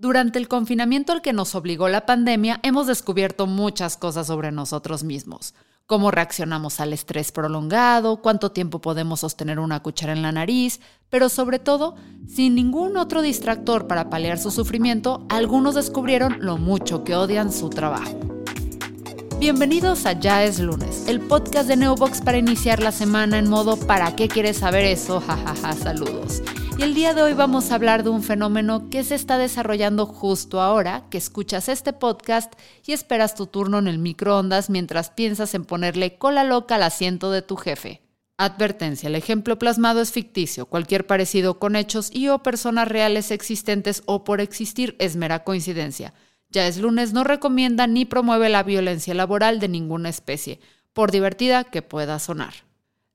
Durante el confinamiento al que nos obligó la pandemia, hemos descubierto muchas cosas sobre nosotros mismos. Cómo reaccionamos al estrés prolongado, cuánto tiempo podemos sostener una cuchara en la nariz, pero sobre todo, sin ningún otro distractor para paliar su sufrimiento, algunos descubrieron lo mucho que odian su trabajo. Bienvenidos a Ya es lunes, el podcast de Neobox para iniciar la semana en modo ¿para qué quieres saber eso? Jajaja, saludos. Y el día de hoy vamos a hablar de un fenómeno que se está desarrollando justo ahora, que escuchas este podcast y esperas tu turno en el microondas mientras piensas en ponerle cola loca al asiento de tu jefe. Advertencia, el ejemplo plasmado es ficticio. Cualquier parecido con hechos y o personas reales existentes o por existir es mera coincidencia. Ya es lunes no recomienda ni promueve la violencia laboral de ninguna especie, por divertida que pueda sonar.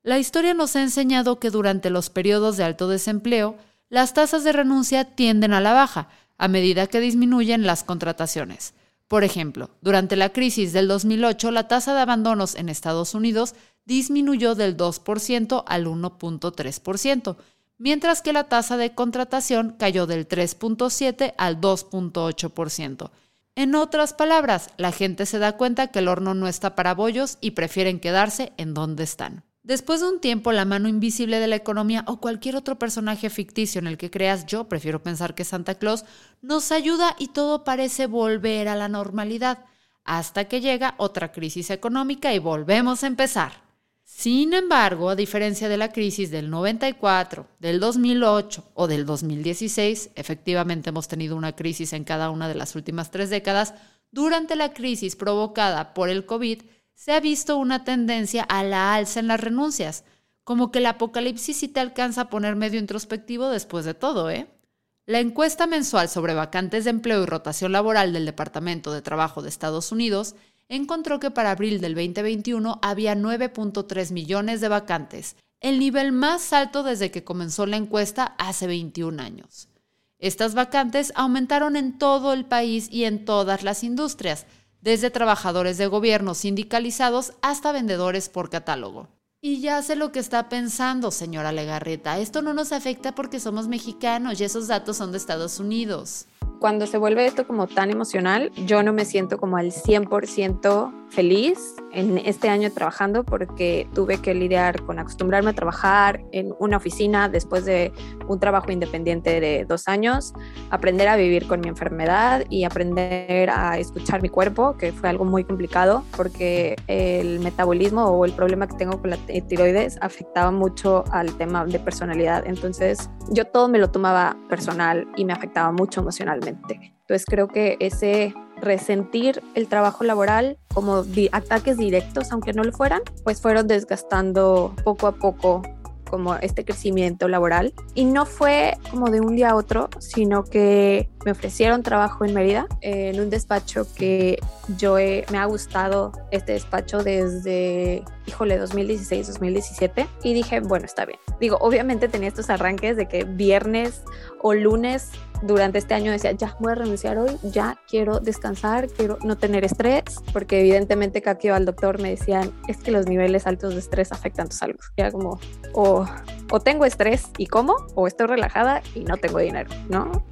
La historia nos ha enseñado que durante los periodos de alto desempleo, las tasas de renuncia tienden a la baja, a medida que disminuyen las contrataciones. Por ejemplo, durante la crisis del 2008, la tasa de abandonos en Estados Unidos disminuyó del 2% al 1.3%, mientras que la tasa de contratación cayó del 3.7 al 2.8%. En otras palabras, la gente se da cuenta que el horno no está para bollos y prefieren quedarse en donde están. Después de un tiempo, la mano invisible de la economía o cualquier otro personaje ficticio en el que creas yo, prefiero pensar que Santa Claus, nos ayuda y todo parece volver a la normalidad, hasta que llega otra crisis económica y volvemos a empezar. Sin embargo, a diferencia de la crisis del 94, del 2008 o del 2016, efectivamente hemos tenido una crisis en cada una de las últimas tres décadas, durante la crisis provocada por el COVID se ha visto una tendencia a la alza en las renuncias, como que el apocalipsis sí te alcanza a poner medio introspectivo después de todo, ¿eh? La encuesta mensual sobre vacantes de empleo y rotación laboral del Departamento de Trabajo de Estados Unidos encontró que para abril del 2021 había 9.3 millones de vacantes, el nivel más alto desde que comenzó la encuesta hace 21 años. Estas vacantes aumentaron en todo el país y en todas las industrias, desde trabajadores de gobierno sindicalizados hasta vendedores por catálogo. Y ya sé lo que está pensando, señora Legarreta. Esto no nos afecta porque somos mexicanos y esos datos son de Estados Unidos cuando se vuelve esto como tan emocional, yo no me siento como al 100% feliz en este año trabajando porque tuve que lidiar con acostumbrarme a trabajar en una oficina después de un trabajo independiente de dos años, aprender a vivir con mi enfermedad y aprender a escuchar mi cuerpo, que fue algo muy complicado porque el metabolismo o el problema que tengo con la tiroides afectaba mucho al tema de personalidad. Entonces yo todo me lo tomaba personal y me afectaba mucho emocionalmente. Entonces creo que ese resentir el trabajo laboral como ataques directos, aunque no lo fueran, pues fueron desgastando poco a poco como este crecimiento laboral. Y no fue como de un día a otro, sino que me ofrecieron trabajo en Mérida, en un despacho que yo me ha gustado este despacho desde, híjole, 2016, 2017. Y dije, bueno, está bien. Digo, obviamente tenía estos arranques de que viernes o lunes durante este año decía, ya voy a renunciar hoy, ya quiero descansar, quiero no tener estrés, porque evidentemente cada que iba al doctor me decían, es que los niveles altos de estrés afectan tu salud. Era como, o, o tengo estrés y como, o estoy relajada y no tengo dinero, ¿no?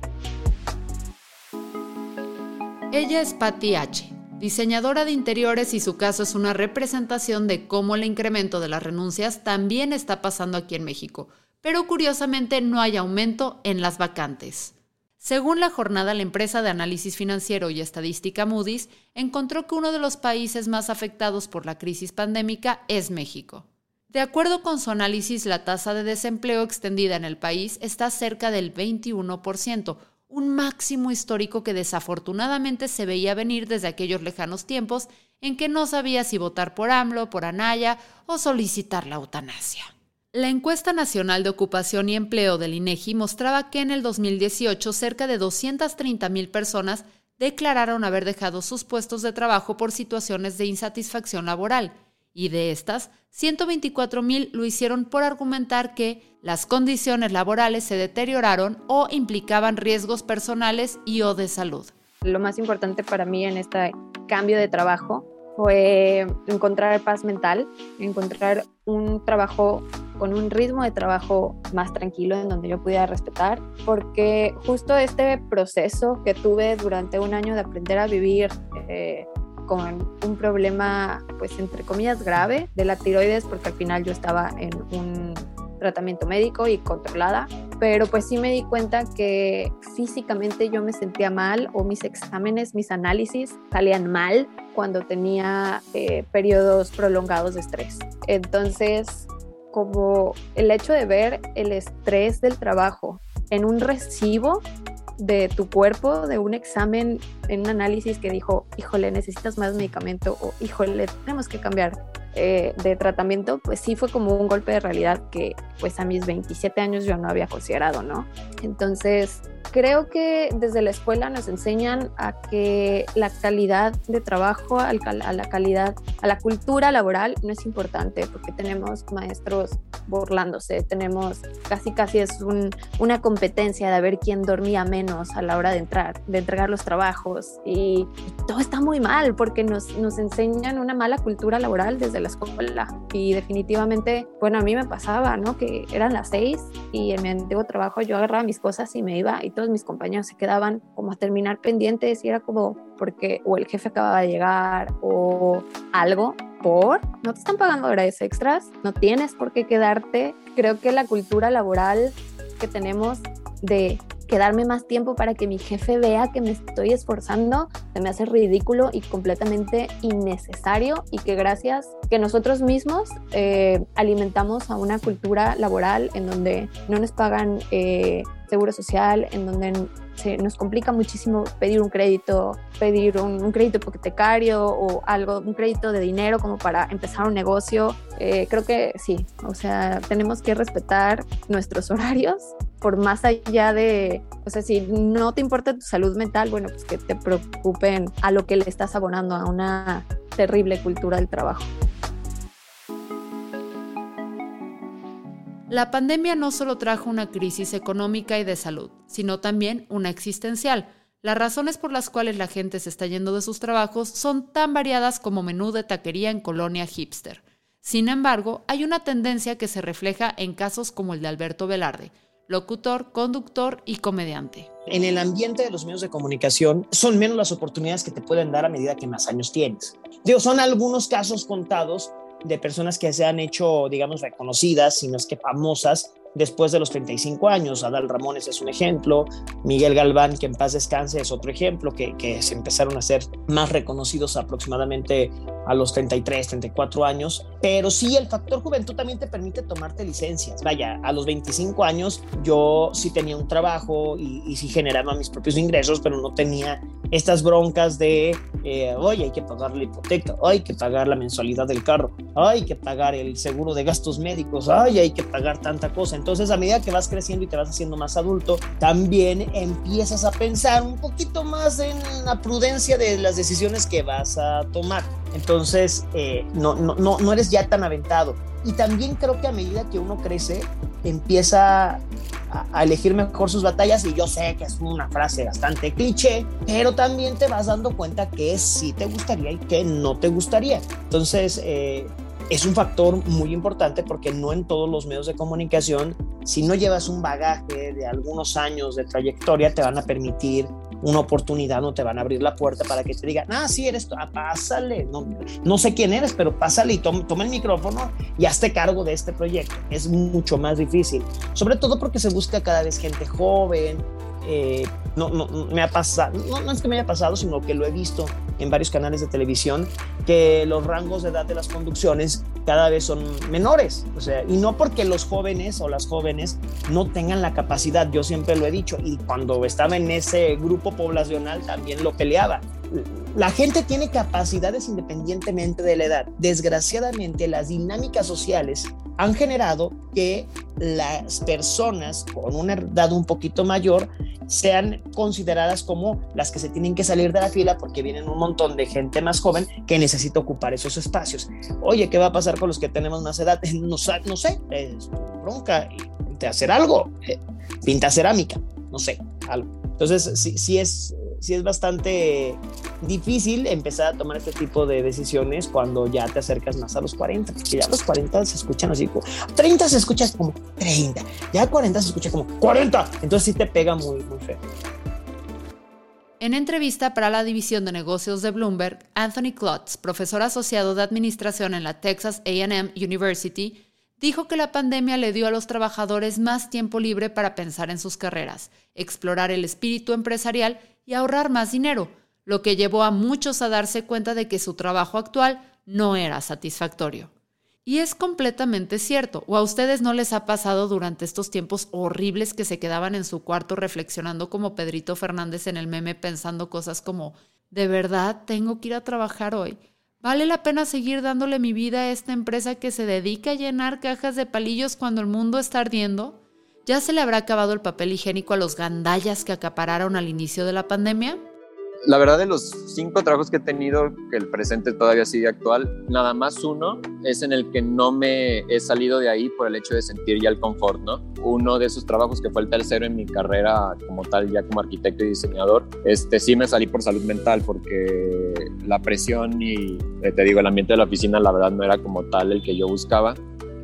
Ella es Patty H., diseñadora de interiores y su caso es una representación de cómo el incremento de las renuncias también está pasando aquí en México, pero curiosamente no hay aumento en las vacantes. Según la jornada, la empresa de análisis financiero y estadística Moody's encontró que uno de los países más afectados por la crisis pandémica es México. De acuerdo con su análisis, la tasa de desempleo extendida en el país está cerca del 21%, un máximo histórico que desafortunadamente se veía venir desde aquellos lejanos tiempos en que no sabía si votar por AMLO, por Anaya o solicitar la eutanasia. La encuesta nacional de ocupación y empleo del INEGI mostraba que en el 2018 cerca de 230.000 personas declararon haber dejado sus puestos de trabajo por situaciones de insatisfacción laboral, y de estas, 124.000 lo hicieron por argumentar que las condiciones laborales se deterioraron o implicaban riesgos personales y o de salud. Lo más importante para mí en este cambio de trabajo fue encontrar paz mental, encontrar un trabajo con un ritmo de trabajo más tranquilo en donde yo pudiera respetar, porque justo este proceso que tuve durante un año de aprender a vivir eh, con un problema, pues entre comillas, grave de la tiroides, porque al final yo estaba en un tratamiento médico y controlada, pero pues sí me di cuenta que físicamente yo me sentía mal o mis exámenes, mis análisis salían mal cuando tenía eh, periodos prolongados de estrés. Entonces, como el hecho de ver el estrés del trabajo en un recibo de tu cuerpo, de un examen, en un análisis que dijo, híjole, necesitas más medicamento o híjole, tenemos que cambiar eh, de tratamiento, pues sí fue como un golpe de realidad que pues a mis 27 años yo no había considerado, ¿no? Entonces, creo que desde la escuela nos enseñan a que la calidad de trabajo, a la calidad, a la cultura laboral no es importante porque tenemos maestros burlándose, tenemos casi casi es una competencia de ver quién dormía menos a la hora de entrar, de entregar los trabajos. Y, todo está muy mal porque nos, nos enseñan una mala cultura laboral desde la escuela. Y definitivamente, bueno, a mí me pasaba, ¿no? Que eran las seis y en mi antiguo trabajo yo agarraba mis cosas y me iba y todos mis compañeros se quedaban como a terminar pendientes y era como porque o el jefe acababa de llegar o algo por, no te están pagando horas extras, no tienes por qué quedarte. Creo que la cultura laboral que tenemos de quedarme más tiempo para que mi jefe vea que me estoy esforzando, se me hace ridículo y completamente innecesario y que gracias que nosotros mismos eh, alimentamos a una cultura laboral en donde no nos pagan eh, seguro social, en donde se nos complica muchísimo pedir un crédito, pedir un, crédito hipotecario o algo, un crédito de dinero como para empezar un negocio. Eh, creo que sí, o sea, tenemos que respetar nuestros horarios por más allá de, o sea, si no te importa tu salud mental, bueno, pues que te preocupen a lo que le estás abonando a una terrible cultura del trabajo. La pandemia no solo trajo una crisis económica y de salud, sino también una existencial. Las razones por las cuales la gente se está yendo de sus trabajos son tan variadas como menú de taquería en colonia hipster. Sin embargo, hay una tendencia que se refleja en casos como el de Alberto Velarde, locutor, conductor y comediante. En el ambiente de los medios de comunicación son menos las oportunidades que te pueden dar a medida que más años tienes. Digo, son algunos casos contados de personas que se han hecho, digamos, reconocidas, sino es que famosas después de los 35 años. Adal Ramones es un ejemplo, Miguel Galván, que en paz descanse, es otro ejemplo, que, que se empezaron a ser más reconocidos aproximadamente a los 33, 34 años, pero sí el factor juventud también te permite tomarte licencias. Vaya, a los 25 años yo sí tenía un trabajo y, y sí generaba mis propios ingresos, pero no tenía estas broncas de, eh, oye, hay que pagar la hipoteca, hay que pagar la mensualidad del carro, hay que pagar el seguro de gastos médicos, ay, hay que pagar tanta cosa. Entonces, a medida que vas creciendo y te vas haciendo más adulto, también empiezas a pensar un poquito más en la prudencia de las decisiones que vas a tomar. Entonces, eh, no, no, no, no eres ya tan aventado. Y también creo que a medida que uno crece, empieza a, elegir mejor sus batallas y yo sé que es una frase bastante cliché, pero también te vas dando cuenta que sí te gustaría y que no te gustaría. Entonces, eh, es un factor muy importante porque no en todos los medios de comunicación, si no llevas un bagaje de algunos años de trayectoria, te van a permitir una oportunidad, no te van a abrir la puerta para que te digan, ah, sí, eres tú, ah, pásale, no, no sé quién eres, pero pásale y toma, toma el micrófono y hazte cargo de este proyecto. Es mucho más difícil, sobre todo porque se busca cada vez gente joven, eh, no, no, me ha pasado, no, no, es que me haya pasado, sino que lo he visto en varios canales de televisión, que los rangos de edad de las conducciones cada vez son menores. O sea, y no porque los jóvenes o las jóvenes no tengan la capacidad, yo siempre lo he dicho, y cuando estaba en ese grupo poblacional también lo peleaba. La gente tiene capacidades independientemente de la edad. Desgraciadamente, las dinámicas sociales han generado que las personas con una edad un poquito mayor sean consideradas como las que se tienen que salir de la fila porque vienen un montón de gente más joven que necesita ocupar esos espacios. Oye, ¿qué va a pasar con los que tenemos más edad? No, no sé, es bronca, de hacer algo, eh, pinta cerámica, no sé, algo. Entonces, sí, sí, es, sí es bastante difícil empezar a tomar este tipo de decisiones cuando ya te acercas más a los 40, porque ya los 40 se escuchan así como 30 se escucha como 30, ya 40 se escucha como 40, entonces sí te pega muy, muy feo. En entrevista para la División de Negocios de Bloomberg, Anthony Klotz, profesor asociado de Administración en la Texas AM University, dijo que la pandemia le dio a los trabajadores más tiempo libre para pensar en sus carreras, explorar el espíritu empresarial y ahorrar más dinero, lo que llevó a muchos a darse cuenta de que su trabajo actual no era satisfactorio. Y es completamente cierto. ¿O a ustedes no les ha pasado durante estos tiempos horribles que se quedaban en su cuarto reflexionando como Pedrito Fernández en el meme pensando cosas como, ¿de verdad tengo que ir a trabajar hoy? ¿Vale la pena seguir dándole mi vida a esta empresa que se dedica a llenar cajas de palillos cuando el mundo está ardiendo? ¿Ya se le habrá acabado el papel higiénico a los gandallas que acapararon al inicio de la pandemia? La verdad de los cinco trabajos que he tenido, que el presente todavía sigue actual, nada más uno es en el que no me he salido de ahí por el hecho de sentir ya el confort, ¿no? Uno de esos trabajos que fue el tercero en mi carrera como tal, ya como arquitecto y diseñador, este sí me salí por salud mental porque la presión y, eh, te digo, el ambiente de la oficina la verdad no era como tal el que yo buscaba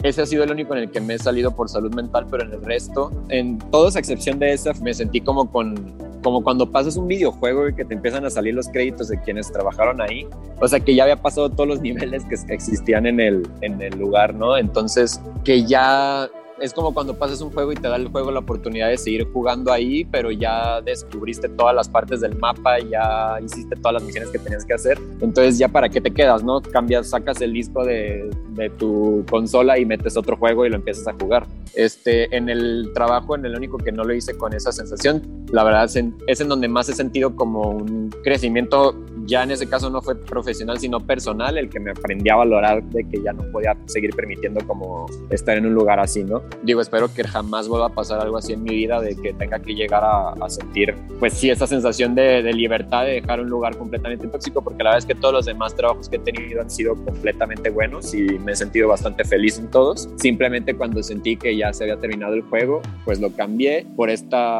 ese ha sido el único en el que me he salido por salud mental, pero en el resto, en todos a excepción de esa, me sentí como con como cuando pasas un videojuego y que te empiezan a salir los créditos de quienes trabajaron ahí, o sea que ya había pasado todos los niveles que existían en el, en el lugar, ¿no? Entonces, que ya es como cuando pasas un juego y te da el juego la oportunidad de seguir jugando ahí, pero ya descubriste todas las partes del mapa, ya hiciste todas las misiones que tenías que hacer. Entonces, ya para qué te quedas, ¿no? Cambias, sacas el disco de, de tu consola y metes otro juego y lo empiezas a jugar. Este, en el trabajo, en el único que no lo hice con esa sensación, la verdad es en, es en donde más he sentido como un crecimiento, ya en ese caso no fue profesional, sino personal, el que me aprendí a valorar de que ya no podía seguir permitiendo como estar en un lugar así, ¿no? digo, espero que jamás vuelva a pasar algo así en mi vida, de que tenga que llegar a, sentir, pues sí, esa sensación de, libertad de dejar un lugar completamente tóxico, porque la verdad es que todos los demás trabajos que he tenido han sido completamente buenos y me he sentido bastante feliz en todos. Simplemente cuando sentí que ya se había terminado el juego, pues lo cambié por esta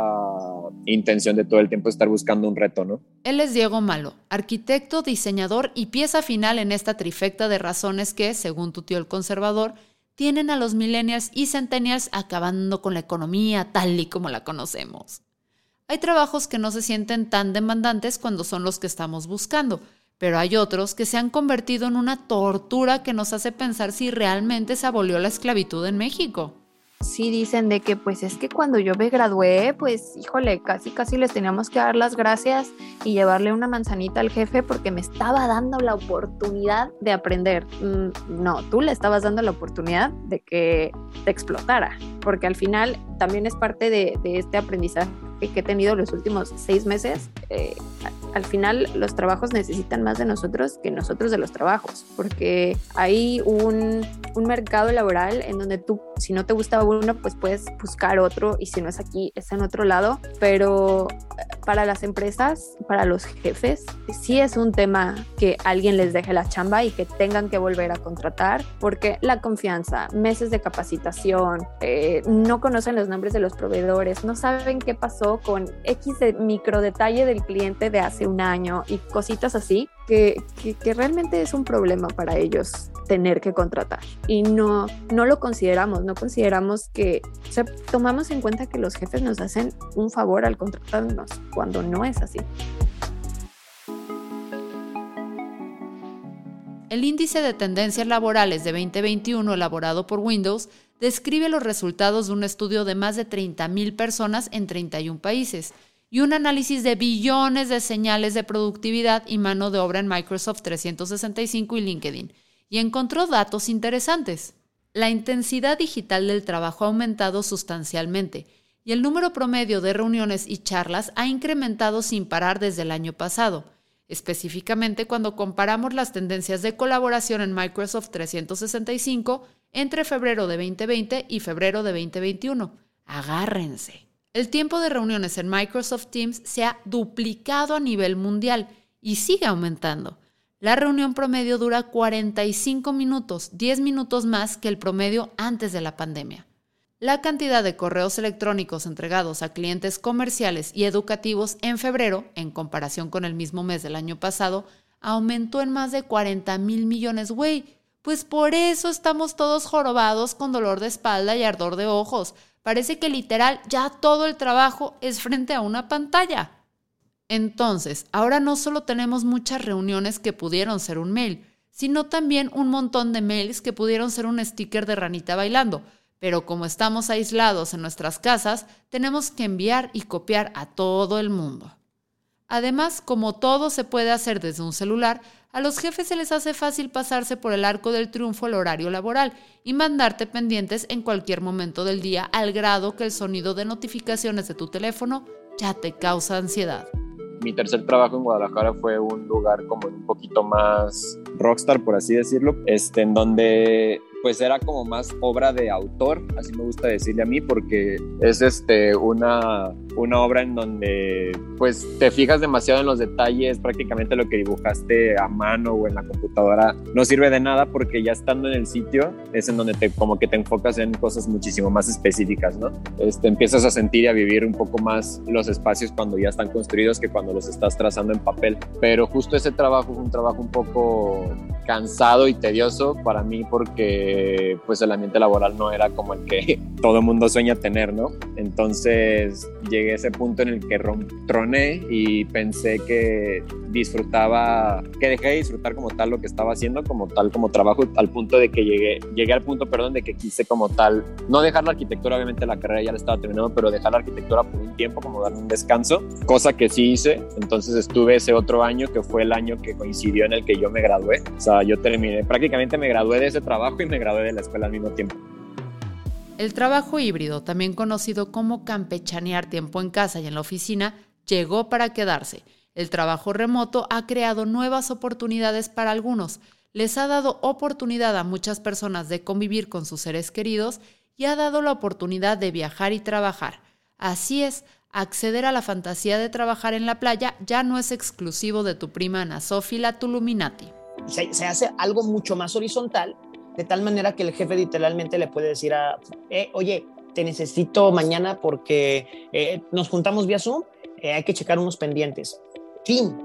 intención de todo el tiempo estar buscando un reto, ¿no? Él es Diego Malo, arquitecto, diseñador y pieza final en esta trifecta de razones que, según tu tío el conservador, tienen a los millennials y centennials acabando con la economía tal y como la conocemos. Hay trabajos que no se sienten tan demandantes cuando son los que estamos buscando, pero hay otros que se han convertido en una tortura que nos hace pensar si realmente se abolió la esclavitud en México sí dicen de que pues es que cuando yo me gradué, pues híjole, casi casi les teníamos que dar las gracias y llevarle una manzanita al jefe porque me estaba dando la oportunidad de aprender. Mm, no, tú le estabas dando la oportunidad de que te explotara, porque al final también es parte de, este aprendizaje que he tenido los últimos seis meses. Eh, al final los trabajos necesitan más de nosotros que nosotros de los trabajos, porque hay un, un mercado laboral en donde tú, si no te gusta uno, pues puedes buscar otro y si no es aquí, es en otro lado, pero eh, para las empresas, para los jefes, sí es un tema que alguien les deje la chamba y que tengan que volver a contratar, porque la confianza, meses de capacitación, eh, no conocen los nombres de los proveedores, no saben qué pasó con X de micro detalle del cliente de hace un año y cositas así, que, que, realmente es un problema para ellos tener que contratar. Y no, no lo consideramos, no consideramos que, o sea, tomamos en cuenta que los jefes nos hacen un favor al contratarnos, cuando no es así. El índice de tendencias laborales de 2021 elaborado por Windows describe los resultados de un estudio de más de 30.000 personas en 31 países y un análisis de billones de señales de productividad y mano de obra en Microsoft 365 y LinkedIn, y encontró datos interesantes. La intensidad digital del trabajo ha aumentado sustancialmente y el número promedio de reuniones y charlas ha incrementado sin parar desde el año pasado, específicamente cuando comparamos las tendencias de colaboración en Microsoft 365 entre febrero de 2020 y febrero de 2021. Agárrense. El tiempo de reuniones en Microsoft Teams se ha duplicado a nivel mundial y sigue aumentando. La reunión promedio dura 45 minutos, 10 minutos más que el promedio antes de la pandemia. la cantidad de correos electrónicos entregados a clientes comerciales y educativos en febrero, en comparación con el mismo mes del año pasado, aumentó en más de 40 mil millones, güey. Pues por eso estamos todos jorobados con dolor de espalda y ardor de ojos. Parece que literal ya todo el trabajo es frente a una pantalla. Entonces, ahora no solo tenemos muchas reuniones que pudieron ser un mail, sino también un montón de mails que pudieron ser un sticker de ranita bailando pero como estamos aislados en nuestras casas, tenemos que enviar y copiar a todo el mundo. Además, como todo se puede hacer desde un celular, a los jefes se les hace fácil pasarse por el arco del triunfo el horario laboral y mandarte pendientes en cualquier momento del día al grado que el sonido de notificaciones de tu teléfono ya te causa ansiedad. Mi tercer trabajo en Guadalajara fue un lugar como un poquito más rockstar, por así decirlo, este, en donde pues era como más obra de autor, así me gusta decirle a mí, porque es este, una, una obra en donde pues te fijas demasiado en los detalles, prácticamente lo que dibujaste a mano o en la computadora no sirve de nada porque ya estando en el sitio es en donde te como que te enfocas en cosas muchísimo más específicas, ¿no? Este, empiezas a sentir y a vivir un poco más los espacios cuando ya están construidos que cuando los estás trazando en papel, pero justo ese trabajo fue un trabajo un poco cansado y tedioso para mí porque pues el ambiente laboral no era como el que todo el mundo sueña tener, ¿no? Entonces llegué a ese punto en el que troné y pensé que disfrutaba, que dejé de disfrutar como tal lo que estaba haciendo, como tal como trabajo, al punto de que llegué, llegué al punto, perdón, de que quise como tal, no dejar la arquitectura, obviamente la carrera ya la estaba terminando, pero dejar la arquitectura por un tiempo, como darme un descanso, cosa que sí hice, entonces estuve ese otro año que fue el año que coincidió en el que yo me gradué, o sea, yo terminé, prácticamente me gradué de ese trabajo y me gradué de la escuela al mismo tiempo. El trabajo híbrido, también conocido como campechanear tiempo en casa y en la oficina, llegó para quedarse. El trabajo remoto ha creado nuevas oportunidades para algunos, les ha dado oportunidad a muchas personas de convivir con sus seres queridos y ha dado la oportunidad de viajar y trabajar. Así es, acceder a la fantasía de trabajar en la playa ya no es exclusivo de tu prima Ana Sofía Tuluminati se, hace algo mucho más horizontal, de tal manera que el jefe literalmente le puede decir a, eh, oye, te necesito mañana porque eh, nos juntamos vía Zoom, eh, hay que checar unos pendientes. Fin,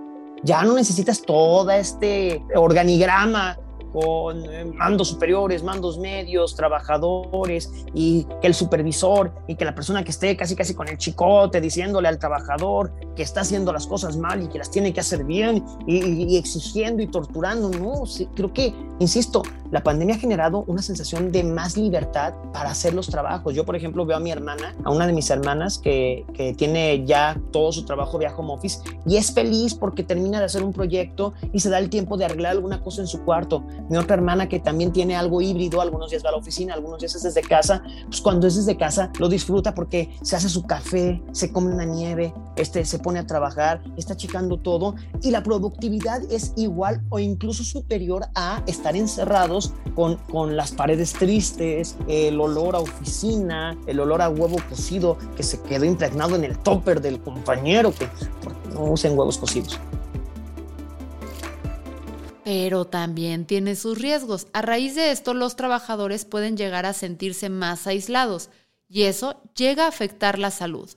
ya no necesitas todo este organigrama con eh, mandos superiores, mandos medios, trabajadores y que el supervisor y que la persona que esté casi casi con el chicote diciéndole al trabajador que está haciendo las cosas mal y que las tiene que hacer bien y, exigiendo y torturando. No, creo que, insisto, la pandemia ha generado una sensación de más libertad para hacer los trabajos. Yo, por ejemplo, veo a mi hermana, a una de mis hermanas que, que tiene ya todo su trabajo de home office y es feliz porque termina de hacer un proyecto y se da el tiempo de arreglar alguna cosa en su cuarto mi otra hermana que también tiene algo híbrido, algunos días va a la oficina, algunos días es desde casa, pues cuando es desde casa lo disfruta porque se hace su café, se come una nieve, este, se pone a trabajar, está checando todo y la productividad es igual o incluso superior a estar encerrados con, con las paredes tristes, el olor a oficina, el olor a huevo cocido que se quedó impregnado en el topper del compañero que no usen huevos cocidos pero también tiene sus riesgos. A raíz de esto, los trabajadores pueden llegar a sentirse más aislados y eso llega a afectar la salud.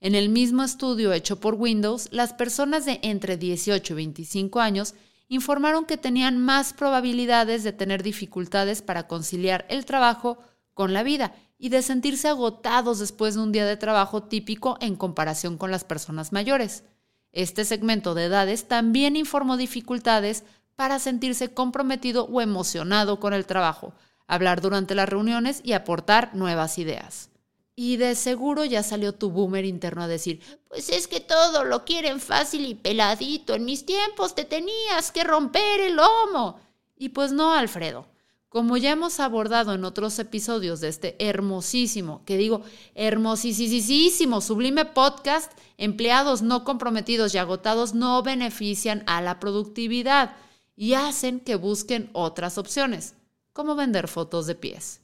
En el mismo estudio hecho por Windows, las personas de entre 18 y 25 años informaron que tenían más probabilidades de tener dificultades para conciliar el trabajo con la vida y de sentirse agotados después de un día de trabajo típico en comparación con las personas mayores. Este segmento de edades también informó dificultades para sentirse comprometido o emocionado con el trabajo, hablar durante las reuniones y aportar nuevas ideas. Y de seguro ya salió tu boomer interno a decir, pues es que todo lo quieren fácil y peladito, en mis tiempos te tenías que romper el lomo. Y pues no, Alfredo. Como ya hemos abordado en otros episodios de este hermosísimo, que digo, hermosísimo, sublime podcast, empleados no comprometidos y agotados no benefician a la productividad y hacen que busquen otras opciones, como vender fotos de pies.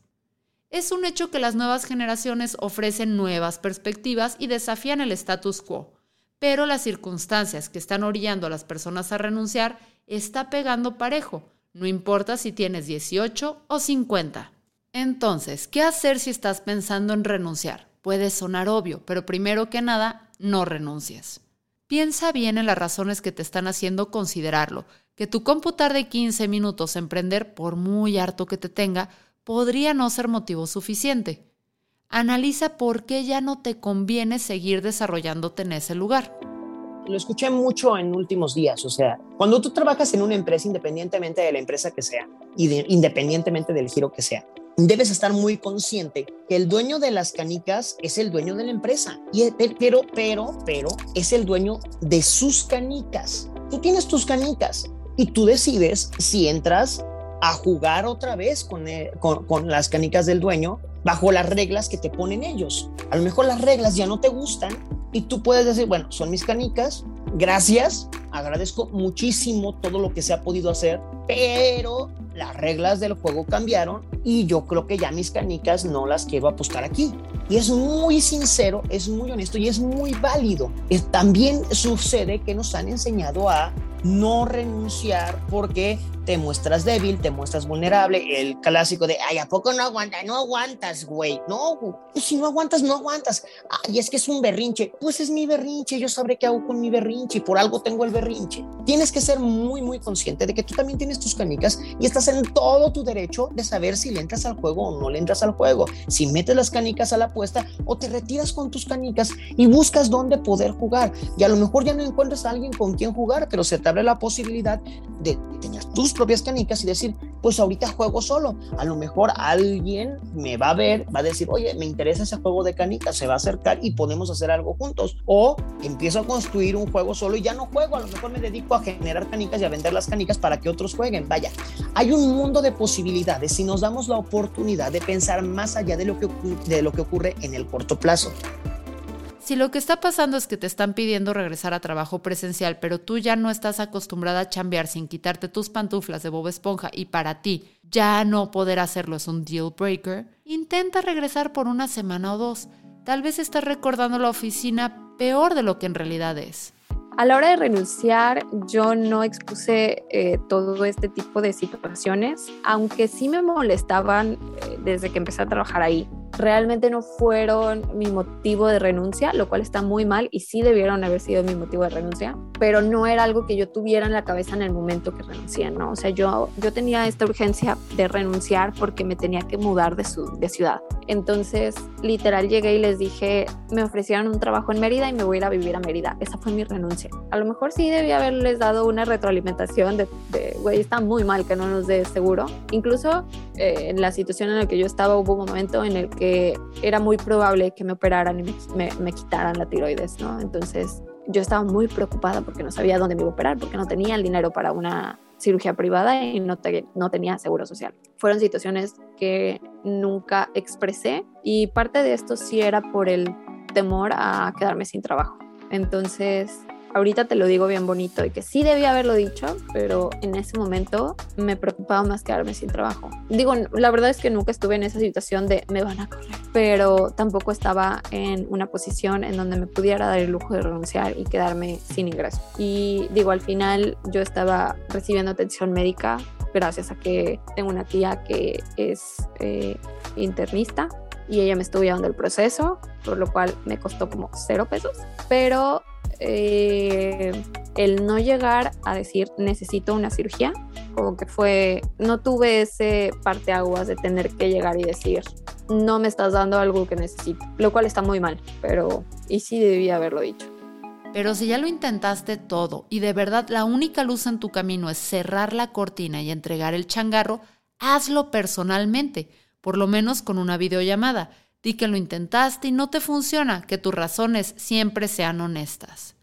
Es un hecho que las nuevas generaciones ofrecen nuevas perspectivas y desafían el status quo, pero las circunstancias que están orillando a las personas a renunciar está pegando parejo, no importa si tienes 18 o 50. Entonces, ¿qué hacer si estás pensando en renunciar? Puede sonar obvio, pero primero que nada, no renuncies. Piensa bien en las razones que te están haciendo considerarlo, que tu computar de 15 minutos emprender, por muy harto que te tenga, podría no ser motivo suficiente. Analiza por qué ya no te conviene seguir desarrollándote en ese lugar. Lo escuché mucho en últimos días, o sea, cuando tú trabajas en una empresa, independientemente de la empresa que sea y independientemente del giro que sea, debes estar muy consciente que el dueño de las canicas es el dueño de la empresa, y, pero, pero, pero es el dueño de sus canicas. Tú tienes tus canicas y tú decides si entras a jugar otra vez con, eh, con, con, las canicas del dueño bajo las reglas que te ponen ellos. A lo mejor las reglas ya no te gustan y tú puedes decir, bueno, son mis canicas, gracias, agradezco muchísimo todo lo que se ha podido hacer, pero las reglas del juego cambiaron y yo creo que ya mis canicas no las quiero apostar aquí. Y es muy sincero, es muy honesto y es muy válido. También sucede que nos han enseñado a no renunciar porque te muestras débil, te muestras vulnerable, el clásico de, ay, ¿a poco no aguantas? No aguantas, güey. No, si no aguantas, no aguantas. Ay, es que es un berrinche. Pues es mi berrinche, yo sabré qué hago con mi berrinche y por algo tengo el berrinche. Tienes que ser muy, muy consciente de que tú también tienes tus canicas y estás en todo tu derecho de saber si le entras al juego o no le entras al juego, si metes las canicas a la apuesta o te retiras con tus canicas y buscas dónde poder jugar. Y a lo mejor ya no encuentras a alguien con quien jugar, pero se te la posibilidad de tener tus propias canicas y decir, pues ahorita juego solo. A lo mejor alguien me va a ver, va a decir, oye, me interesa ese juego de canicas, se va a acercar y podemos hacer algo juntos. O empiezo a construir un juego solo y ya no juego, a lo mejor me dedico a generar canicas y a vender las canicas para que otros jueguen. Vaya, hay un mundo de posibilidades si nos damos la oportunidad de pensar más allá de lo que, de lo que ocurre en el corto plazo. Si lo que está pasando es que te están pidiendo regresar a trabajo presencial, pero tú ya no estás acostumbrada a chambear sin quitarte tus pantuflas de Bob Esponja y para ti ya no poder hacerlo es un deal breaker, intenta regresar por una semana o dos. Tal vez estás recordando la oficina peor de lo que en realidad es. A la hora de renunciar, yo no expuse eh, todo este tipo de situaciones, aunque sí me molestaban eh, desde que empecé a trabajar ahí realmente no fueron mi motivo de renuncia, lo cual está muy mal y sí debieron haber sido mi motivo de renuncia, pero no era algo que yo tuviera en la cabeza en el momento que renuncié, ¿no? O sea, yo, yo tenía esta urgencia de renunciar porque me tenía que mudar de, su, de ciudad. Entonces, literal, llegué y les dije, me ofrecieron un trabajo en Mérida y me voy a ir a vivir a Mérida. Esa fue mi renuncia. A lo mejor sí debía haberles dado una retroalimentación de, güey, está muy mal que no nos dé seguro. Incluso eh, en la situación en la que yo estaba hubo un momento en el que era muy probable que me operaran y me, quitaran la tiroides, ¿no? Entonces yo estaba muy preocupada porque no sabía dónde me iba a operar, porque no tenía el dinero para una cirugía privada y no, no tenía seguro social. Fueron situaciones que nunca expresé y parte de esto sí era por el temor a quedarme sin trabajo. Entonces Ahorita te lo digo bien bonito y que sí debía haberlo dicho, pero en ese momento me preocupaba más quedarme sin trabajo. Digo, la verdad es que nunca estuve en esa situación de me van a correr, pero tampoco estaba en una posición en donde me pudiera dar el lujo de renunciar y quedarme sin ingreso. Y digo, al final yo estaba recibiendo atención médica gracias a que tengo una tía que es eh, internista y ella me estuvo llevando el proceso, por lo cual me costó como cero pesos, pero eh, el no llegar a decir necesito una cirugía, como que fue, no tuve ese parte aguas de tener que llegar y decir no me estás dando algo que necesito, lo cual está muy mal, pero y sí debía haberlo dicho. Pero si ya lo intentaste todo y de verdad la única luz en tu camino es cerrar la cortina y entregar el changarro, hazlo personalmente, por lo menos con una videollamada Di que lo intentaste y no te funciona, que tus razones siempre sean honestas.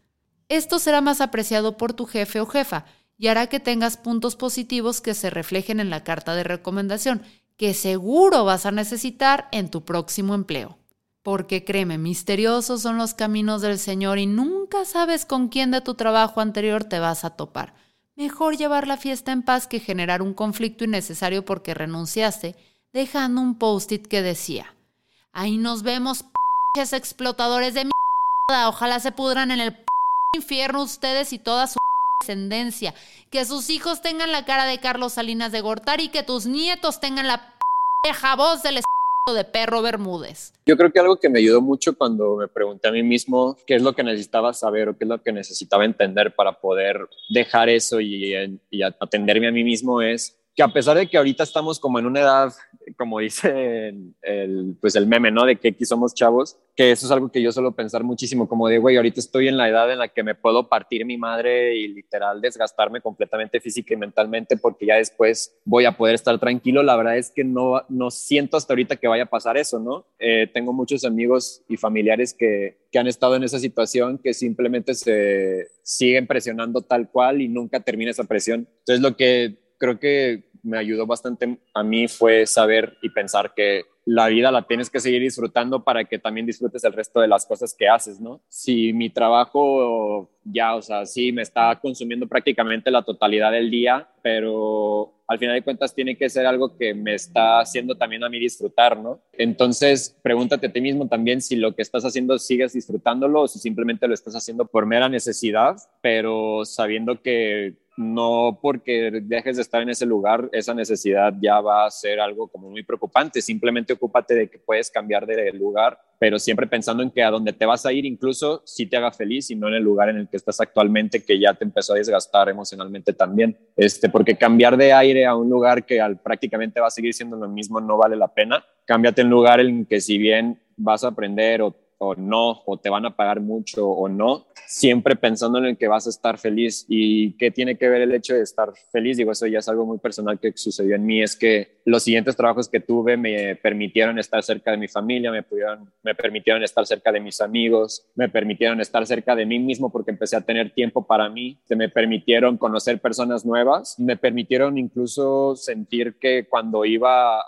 Esto será más apreciado por tu jefe o jefa y hará que tengas puntos positivos que se reflejen en la carta de recomendación, que seguro vas a necesitar en tu próximo empleo. Porque créeme, misteriosos son los caminos del Señor y nunca sabes con quién de tu trabajo anterior te vas a topar. Mejor llevar la fiesta en paz que generar un conflicto innecesario porque renunciaste, dejando un post-it que decía, Ahí nos vemos, p explotadores de mierda. Ojalá se pudran en el infierno ustedes y toda su descendencia. Que sus hijos tengan la cara de Carlos Salinas de Gortari y que tus nietos tengan la pendeja voz del de perro Bermúdez. Yo creo que algo que me ayudó mucho cuando me pregunté a mí mismo qué es lo que necesitaba saber o qué es lo que necesitaba entender para poder dejar eso y, y atenderme a mí mismo es que a pesar de que ahorita estamos como en una edad, como dice el, pues el meme, ¿no? De que aquí somos chavos, que eso es algo que yo suelo pensar muchísimo, como de, güey, ahorita estoy en la edad en la que me puedo partir mi madre y literal desgastarme completamente física y mentalmente porque ya después voy a poder estar tranquilo. La verdad es que no, no siento hasta ahorita que vaya a pasar eso, ¿no? Eh, tengo muchos amigos y familiares que, que han estado en esa situación que simplemente se siguen presionando tal cual y nunca termina esa presión. Entonces lo que creo que me ayudó bastante a mí fue saber y pensar que la vida la tienes que seguir disfrutando para que también disfrutes el resto de las cosas que haces, ¿no? Si mi trabajo ya, o sea, sí me está consumiendo prácticamente la totalidad del día, pero al final de cuentas tiene que ser algo que me está haciendo también a mí disfrutar, ¿no? Entonces, pregúntate a ti mismo también si lo que estás haciendo sigues disfrutándolo o si simplemente lo estás haciendo por mera necesidad, pero sabiendo que no porque dejes de estar en ese lugar, esa necesidad ya va a ser algo como muy preocupante. Simplemente ocúpate de que puedes cambiar de lugar, pero siempre pensando en que a donde te vas a ir, incluso si te haga feliz y no en el lugar en el que estás actualmente, que ya te empezó a desgastar emocionalmente también. Este, porque cambiar de aire a un lugar que al, prácticamente va a seguir siendo lo mismo no vale la pena. Cámbiate en lugar en que si bien vas a aprender o o no, o te van a pagar mucho o no, siempre pensando en el que vas a estar feliz. ¿Y qué tiene que ver el hecho de estar feliz? Digo, eso ya es algo muy personal que sucedió en mí, es que los siguientes trabajos que tuve me permitieron estar cerca de mi familia, me, pudieron, me permitieron estar cerca de mis amigos, me permitieron estar cerca de mí mismo porque empecé a tener tiempo para mí, me permitieron conocer personas nuevas, me permitieron incluso sentir que cuando iba a,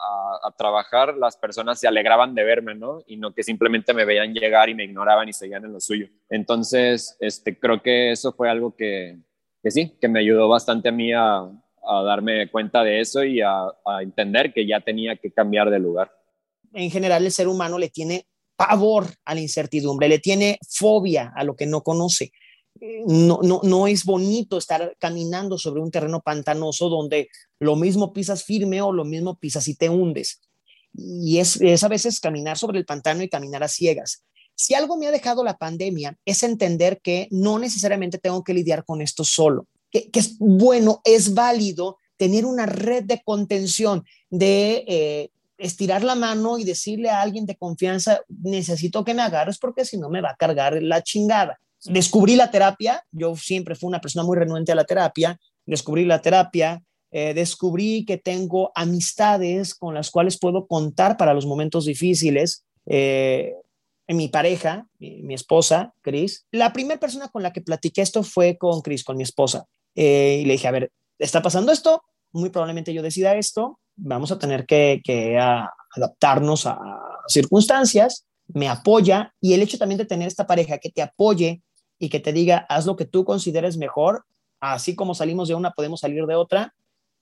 trabajar las personas se alegraban de verme, ¿no? Y no que simplemente me veían llegar y me ignoraban y seguían en lo suyo. Entonces, este, creo que eso fue algo que, que sí, que me ayudó bastante a mí a, a darme cuenta de eso y a, entender que ya tenía que cambiar de lugar. En general, el ser humano le tiene pavor a la incertidumbre, le tiene fobia a lo que no conoce. No, no, no es bonito estar caminando sobre un terreno pantanoso donde lo mismo pisas firme o lo mismo pisas y te hundes. Y es a veces caminar sobre el pantano y caminar a ciegas. Si algo me ha dejado la pandemia es entender que no necesariamente tengo que lidiar con esto solo, que, es bueno, es válido tener una red de contención, de eh, estirar la mano y decirle a alguien de confianza, necesito que me agarres porque si no me va a cargar la chingada. Descubrí la terapia, yo siempre fui una persona muy renuente a la terapia, descubrí la terapia, eh, descubrí que tengo amistades con las cuales puedo contar para los momentos difíciles. Eh, en mi pareja, mi, esposa, Cris, la primera persona con la que platiqué esto fue con Cris, con mi esposa. Eh, y le dije, a ver, está pasando esto, muy probablemente yo decida esto, vamos a tener que, adaptarnos a, circunstancias, me apoya y el hecho también de tener esta pareja que te apoye y que te diga, haz lo que tú consideres mejor, así como salimos de una, podemos salir de otra,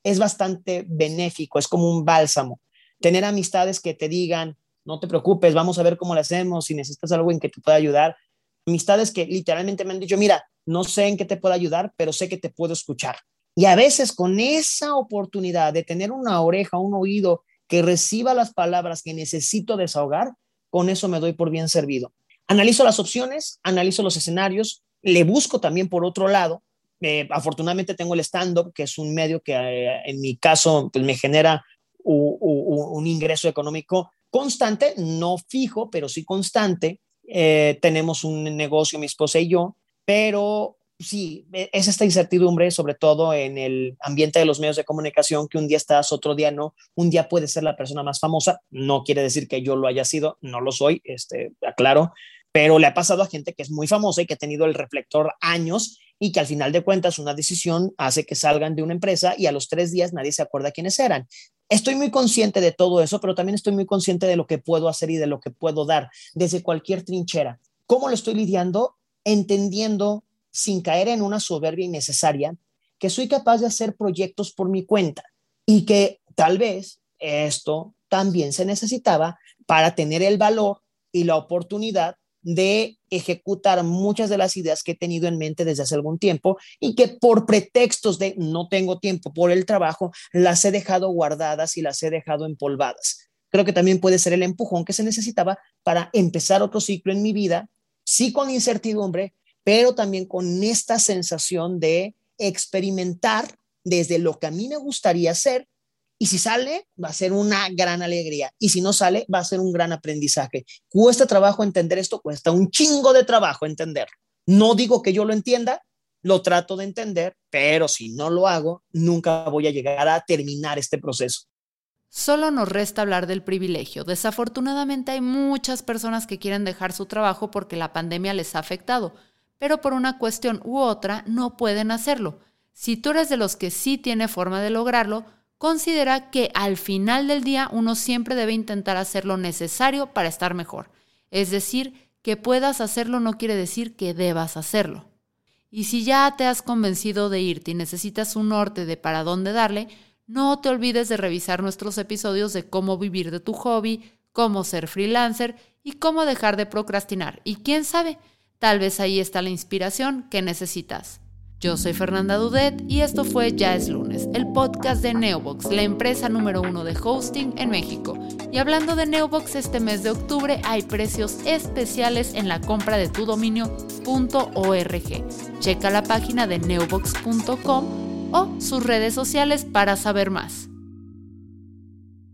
es bastante benéfico, es como un bálsamo. Tener amistades que te digan, no te preocupes, vamos a ver cómo lo hacemos, si necesitas algo en que te pueda ayudar. Amistades que literalmente me han dicho, mira, no sé en qué te puedo ayudar, pero sé que te puedo escuchar. Y a veces con esa oportunidad de tener una oreja, un oído que reciba las palabras que necesito desahogar, con eso me doy por bien servido. Analizo las opciones, analizo los escenarios, le busco también por otro lado. Eh, afortunadamente tengo el stand-up, que es un medio que eh, en mi caso pues, me genera un ingreso económico constante, no fijo, pero sí constante. Eh, tenemos un negocio, mi esposa y yo, pero sí, e, es esta incertidumbre, sobre todo en el ambiente de los medios de comunicación, que un día estás, otro día no, un día puede ser la persona más famosa, no quiere decir que yo lo haya sido, no lo soy, este, aclaro, pero le ha pasado a gente que es muy famosa y que ha tenido el reflector años y que al final de cuentas una decisión hace que salgan de una empresa y a los tres días nadie se acuerda quiénes eran. Estoy muy consciente de todo eso, pero también estoy muy consciente de lo que puedo hacer y de lo que puedo dar desde cualquier trinchera. ¿Cómo lo estoy lidiando? Entendiendo, sin caer en una soberbia innecesaria, que soy capaz de hacer proyectos por mi cuenta y que tal vez esto también se necesitaba para tener el valor y la oportunidad de ejecutar muchas de las ideas que he tenido en mente desde hace algún tiempo y que por pretextos de no tengo tiempo por el trabajo, las he dejado guardadas y las he dejado empolvadas. Creo que también puede ser el empujón que se necesitaba para empezar otro ciclo en mi vida, sí con incertidumbre, pero también con esta sensación de experimentar desde lo que a mí me gustaría hacer y si sale, va a ser una gran alegría. Y si no sale, va a ser un gran aprendizaje. Cuesta trabajo entender esto, cuesta un chingo de trabajo entenderlo. No digo que yo lo entienda, lo trato de entender, pero si no lo hago, nunca voy a llegar a terminar este proceso. Solo nos resta hablar del privilegio. Desafortunadamente hay muchas personas que quieren dejar su trabajo porque la pandemia les ha afectado, pero por una cuestión u otra no pueden hacerlo. Si tú eres de los que sí tiene forma de lograrlo, considera que al final del día uno siempre debe intentar hacer lo necesario para estar mejor. Es decir, que puedas hacerlo no quiere decir que debas hacerlo. Y si ya te has convencido de irte y necesitas un norte de para dónde darle, no te olvides de revisar nuestros episodios de cómo vivir de tu hobby, cómo ser freelancer y cómo dejar de procrastinar. Y quién sabe, tal vez ahí está la inspiración que necesitas. Yo soy Fernanda Dudet y esto fue Ya es lunes, el podcast de Neobox, la empresa número uno de hosting en México. Y hablando de Neobox, este mes de octubre hay precios especiales en la compra de tu dominio.org. Checa la página de neobox.com o sus redes sociales para saber más.